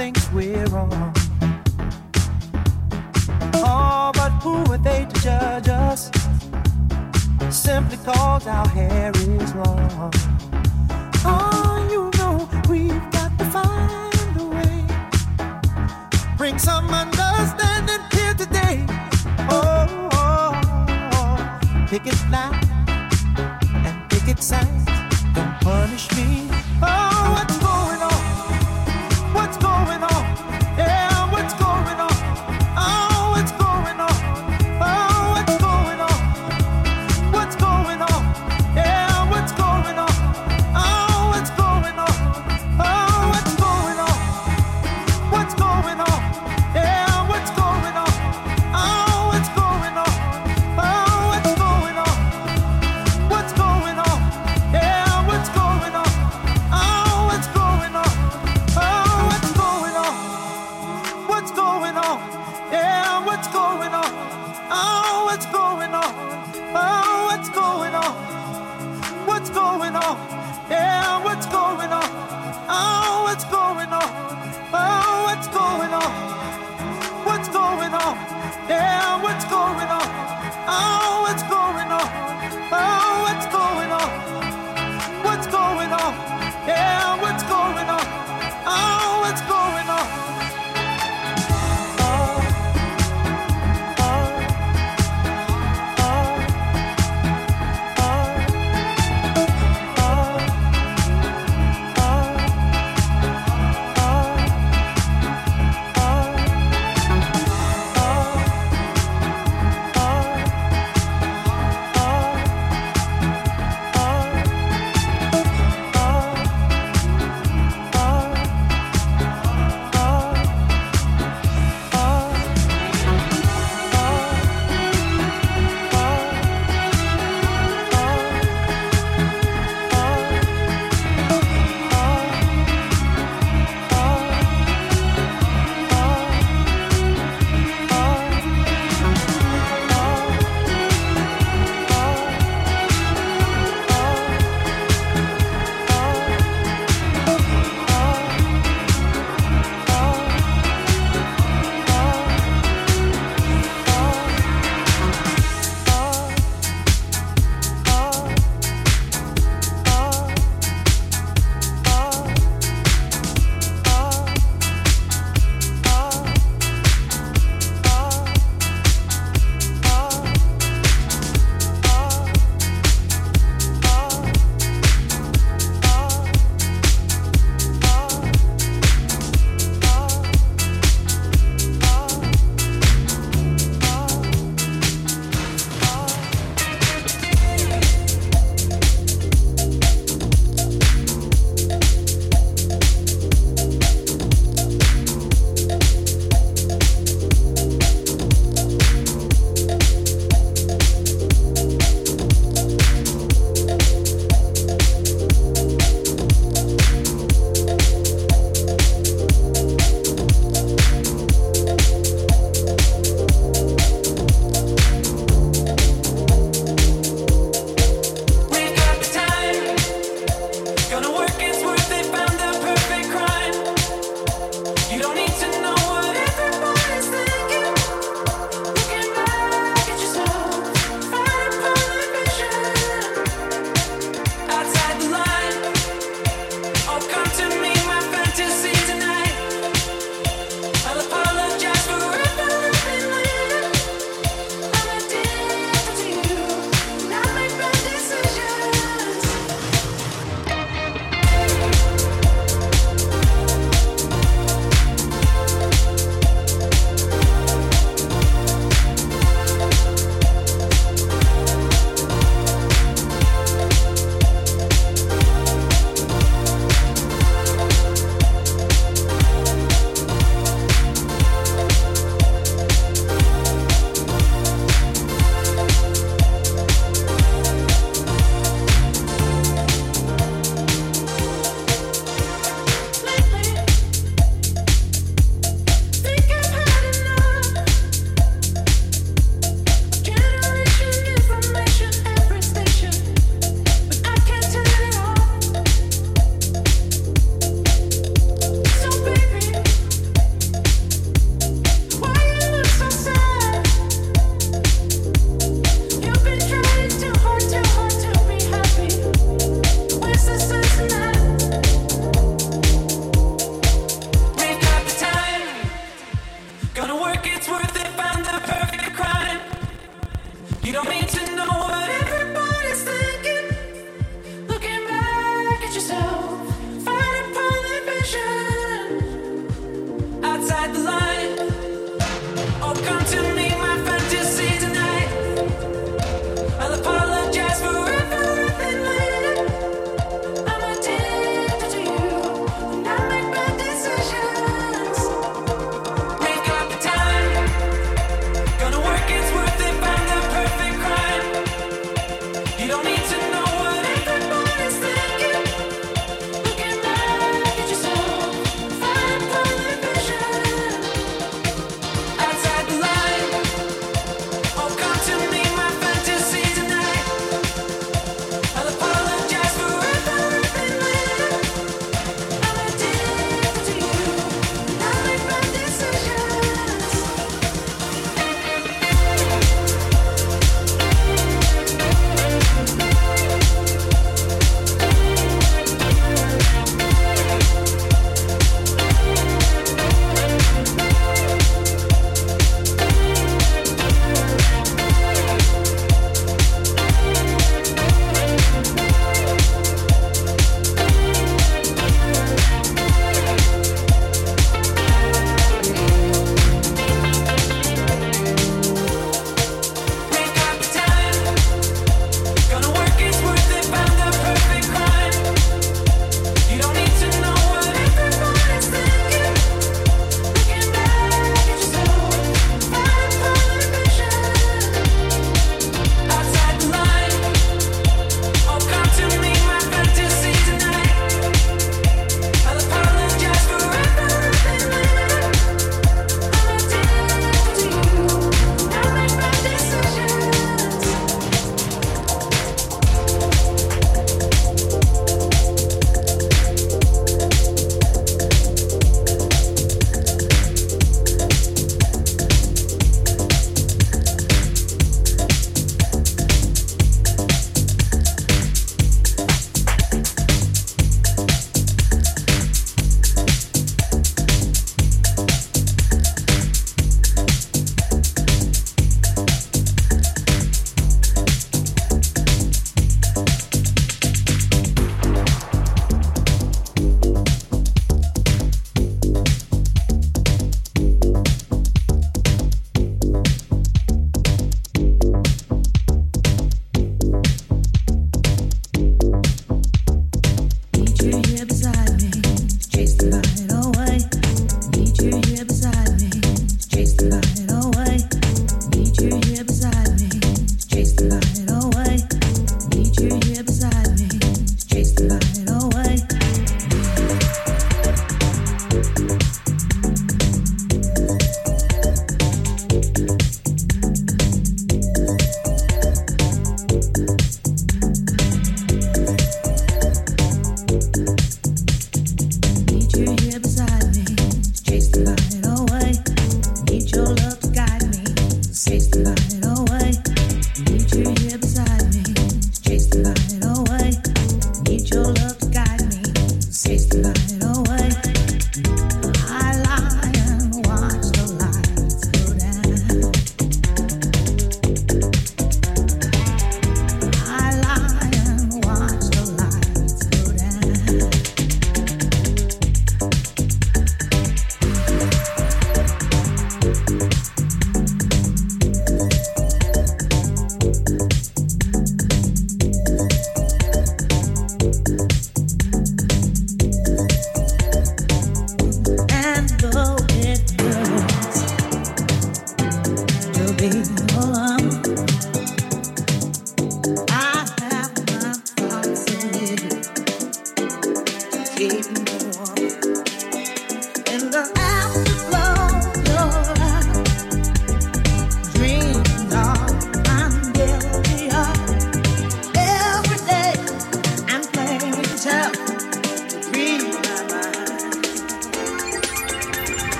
thinks we're wrong. Oh, but who are they to judge us? Simply cause our hair is long. Oh, you know we've got to find a way. Bring some understanding here today. Oh, oh, oh. pick it now.